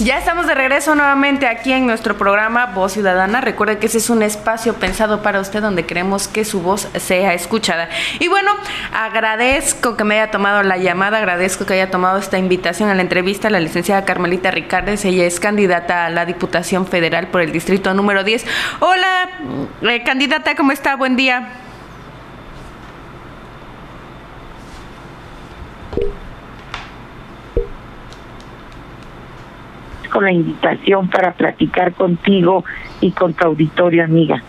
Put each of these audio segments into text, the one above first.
Ya estamos de regreso nuevamente aquí en nuestro programa Voz Ciudadana. Recuerde que ese es un espacio pensado para usted donde queremos que su voz sea escuchada. Y bueno, agradezco que me haya tomado la llamada, agradezco que haya tomado esta invitación a la entrevista a la licenciada Carmelita Ricardes. Ella es candidata a la Diputación Federal por el distrito número 10. Hola, eh, candidata, ¿cómo está? Buen día. La invitación para platicar contigo y con tu auditorio, amiga.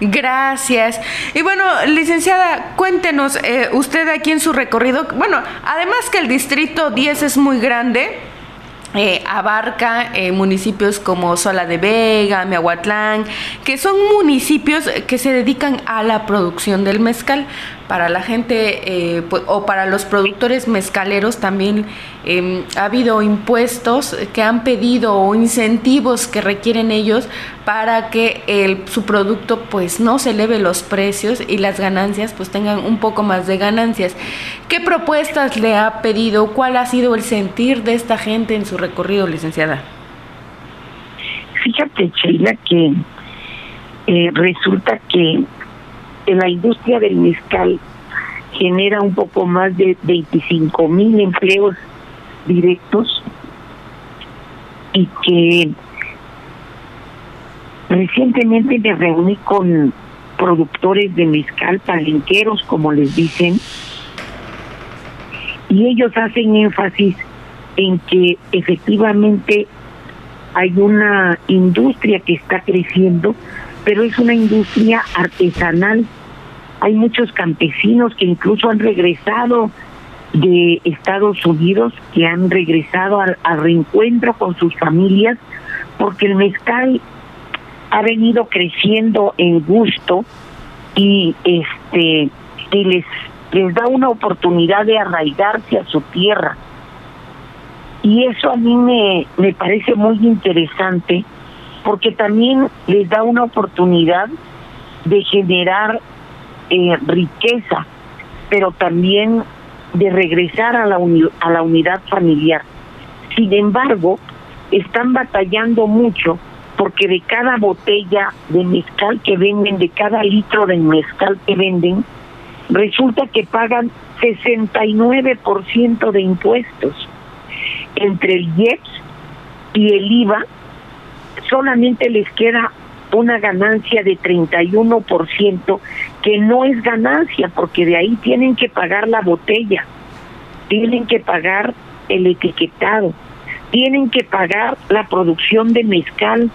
Gracias. Y bueno, licenciada, cuéntenos, eh, usted aquí en su recorrido, bueno, además que el distrito 10 es muy grande, eh, abarca eh, municipios como Sola de Vega, Miahuatlán, que son municipios que se dedican a la producción del mezcal para la gente eh, o para los productores mezcaleros también em, ha habido impuestos que han pedido o incentivos que requieren ellos para que su producto pues no se eleve los precios y las ganancias pues tengan un poco más de ganancias. ¿Qué propuestas le ha pedido? ¿Cuál ha sido el sentir de esta gente en su recorrido, licenciada? Fíjate, Sheila, que eh, resulta que la industria del mezcal genera un poco más de 25 mil empleos directos y que recientemente me reuní con productores de mezcal, palenqueros, como les dicen, y ellos hacen énfasis en que efectivamente hay una industria que está creciendo, pero es una industria artesanal. Hay muchos campesinos que incluso han regresado de Estados Unidos, que han regresado al, reencuentro con sus familias, porque el mezcal ha venido creciendo en gusto y este les les da una oportunidad de arraigarse a su tierra. Y eso a mí me, me parece muy interesante porque también les da una oportunidad de generar eh, riqueza, pero también de regresar a la, a la unidad familiar. Sin embargo, están batallando mucho porque de cada botella de mezcal que venden, de cada litro de mezcal que venden, resulta que pagan 69% de impuestos. Entre el IEPS y el IVA, solamente les queda una ganancia de 31%, que no es ganancia, porque de ahí tienen que pagar la botella, tienen que pagar el etiquetado, tienen que pagar la producción de mezcal,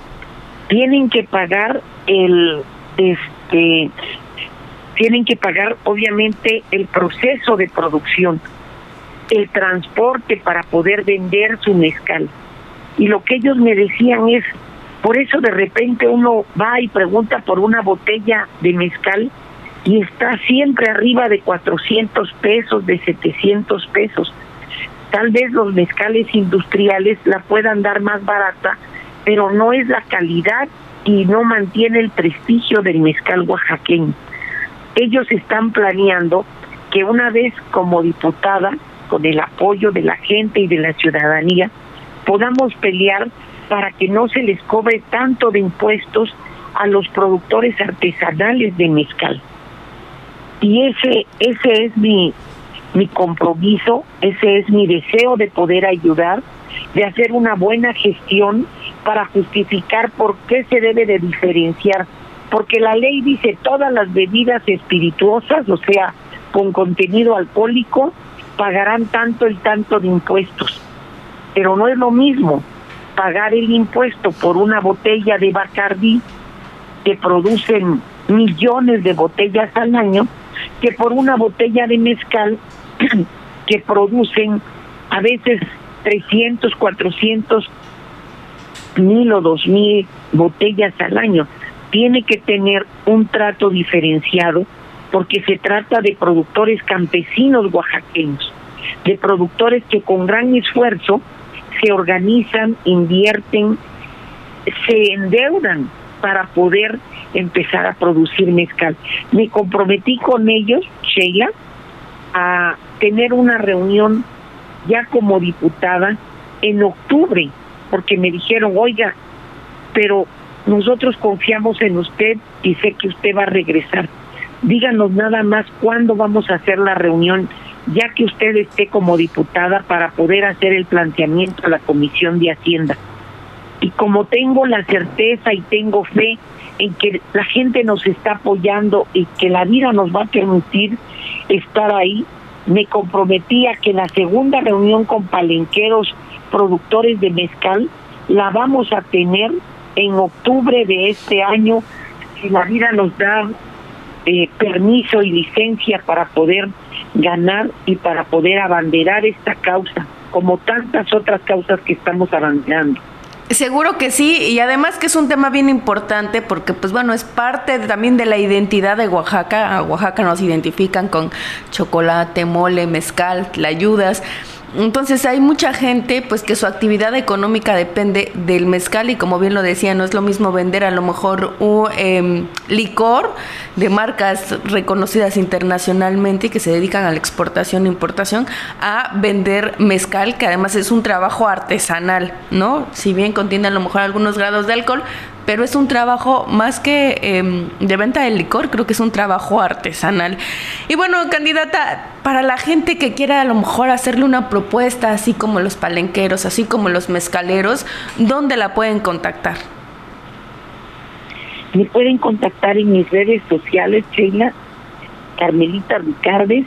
tienen que pagar el este tienen que pagar obviamente el proceso de producción, el transporte para poder vender su mezcal. Y lo que ellos me decían es, por eso de repente uno va y pregunta por una botella de mezcal y está siempre arriba de 400 pesos, de 700 pesos. Tal vez los mezcales industriales la puedan dar más barata, pero no es la calidad y no mantiene el prestigio del mezcal oaxaqueño ellos están planeando que una vez como diputada, con el apoyo de la gente y de la ciudadanía, podamos pelear para que no se les cobre tanto de impuestos a los productores artesanales de mezcal. Y ese ese es mi mi compromiso, ese es mi deseo de poder ayudar, de hacer una buena gestión para justificar por qué se debe de diferenciar porque la ley dice todas las bebidas espirituosas, o sea, con contenido alcohólico, pagarán tanto y tanto de impuestos. Pero no es lo mismo pagar el impuesto por una botella de Bacardi que producen millones de botellas al año que por una botella de mezcal que producen a veces 300, 400 mil o dos mil botellas al año tiene que tener un trato diferenciado porque se trata de productores campesinos oaxaqueños, de productores que con gran esfuerzo se organizan, invierten se endeudan para poder empezar a producir mezcal. Me comprometí con ellos, Sheila, a tener una reunión ya como diputada en octubre, porque me dijeron, oiga, pero nosotros confiamos en usted y sé que usted va a regresar. Díganos nada más cuándo vamos a hacer la reunión, ya que usted esté como diputada para poder hacer el planteamiento a la Comisión de Hacienda. Y como tengo la certeza y tengo fe en que la gente nos está apoyando y que la vida nos va a permitir estar ahí, me comprometí a que la segunda reunión con palenqueros productores de mezcal la vamos a tener en octubre de este año, si la vida nos da eh, permiso y licencia para poder ganar y para poder abanderar esta causa, como tantas otras causas que estamos abanderando. Seguro que sí, y además que es un tema bien importante porque, pues bueno, es parte también de la identidad de Oaxaca. A Oaxaca nos identifican con chocolate, mole, mezcal, ayudas. Entonces hay mucha gente pues que su actividad económica depende del mezcal y como bien lo decía, no es lo mismo vender a lo mejor un em, licor de marcas reconocidas internacionalmente y que se dedican a la exportación e importación a vender mezcal, que además es un trabajo artesanal, ¿no? Si bien contiene a lo mejor algunos grados de alcohol, pero es un trabajo más que em, de venta de licor, creo que es un trabajo artesanal. Y bueno, candidata, para la gente que quiera a lo mejor hacerle una propuesta, así como los palenqueros, así como los mezcaleros, ¿dónde la pueden contactar? Me pueden contactar en mis redes sociales, Sheila, Carmelita Ricardes.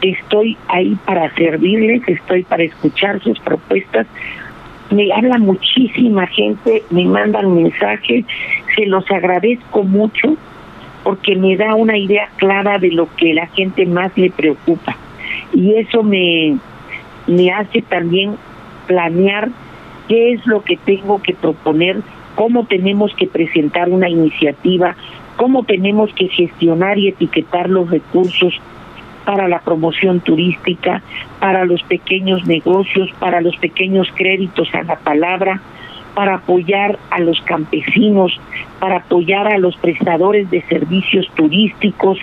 Estoy ahí para servirles, estoy para escuchar sus propuestas me habla muchísima gente, me mandan mensajes, se los agradezco mucho porque me da una idea clara de lo que la gente más le preocupa. Y eso me, me hace también planear qué es lo que tengo que proponer, cómo tenemos que presentar una iniciativa, cómo tenemos que gestionar y etiquetar los recursos para la promoción turística, para los pequeños negocios, para los pequeños créditos a la palabra, para apoyar a los campesinos, para apoyar a los prestadores de servicios turísticos.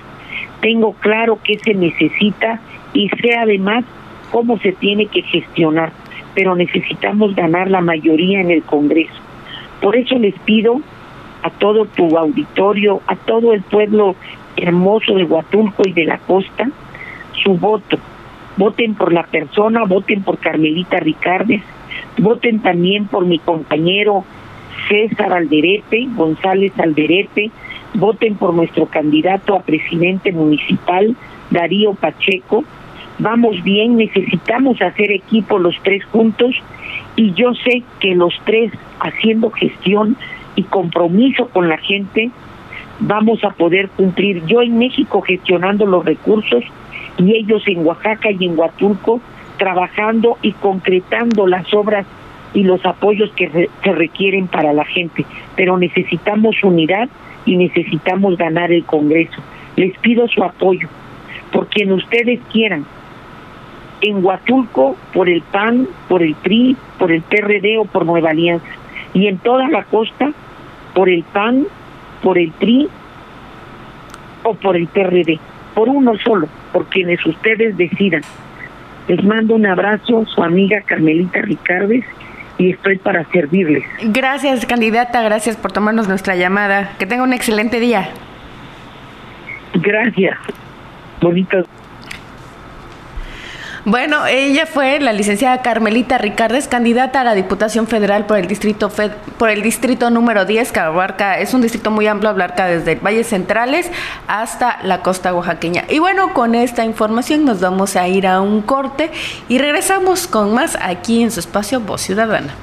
Tengo claro qué se necesita y sé además cómo se tiene que gestionar, pero necesitamos ganar la mayoría en el Congreso. Por eso les pido a todo tu auditorio, a todo el pueblo hermoso de Huatulco y de la costa, su voto. Voten por la persona, voten por Carmelita Ricardes, voten también por mi compañero César Alderete, González Alderete, voten por nuestro candidato a presidente municipal, Darío Pacheco. Vamos bien, necesitamos hacer equipo los tres juntos y yo sé que los tres haciendo gestión y compromiso con la gente vamos a poder cumplir. Yo en México gestionando los recursos, y ellos en Oaxaca y en Huatulco trabajando y concretando las obras y los apoyos que se requieren para la gente. Pero necesitamos unidad y necesitamos ganar el Congreso. Les pido su apoyo, por quien ustedes quieran. En Huatulco, por el PAN, por el PRI, por el PRD o por Nueva Alianza. Y en toda la costa, por el PAN, por el PRI o por el PRD. Por uno solo por quienes ustedes decidan. Les mando un abrazo, su amiga Carmelita Ricardes, y estoy para servirles. Gracias, candidata, gracias por tomarnos nuestra llamada. Que tenga un excelente día. Gracias. Bonitas. Bueno, ella fue la licenciada Carmelita Ricardes, candidata a la Diputación Federal por el distrito por el distrito número 10, que abarca, es un distrito muy amplio, abarca desde Valles Centrales hasta la costa oaxaqueña. Y bueno, con esta información nos vamos a ir a un corte y regresamos con más aquí en su espacio Voz Ciudadana.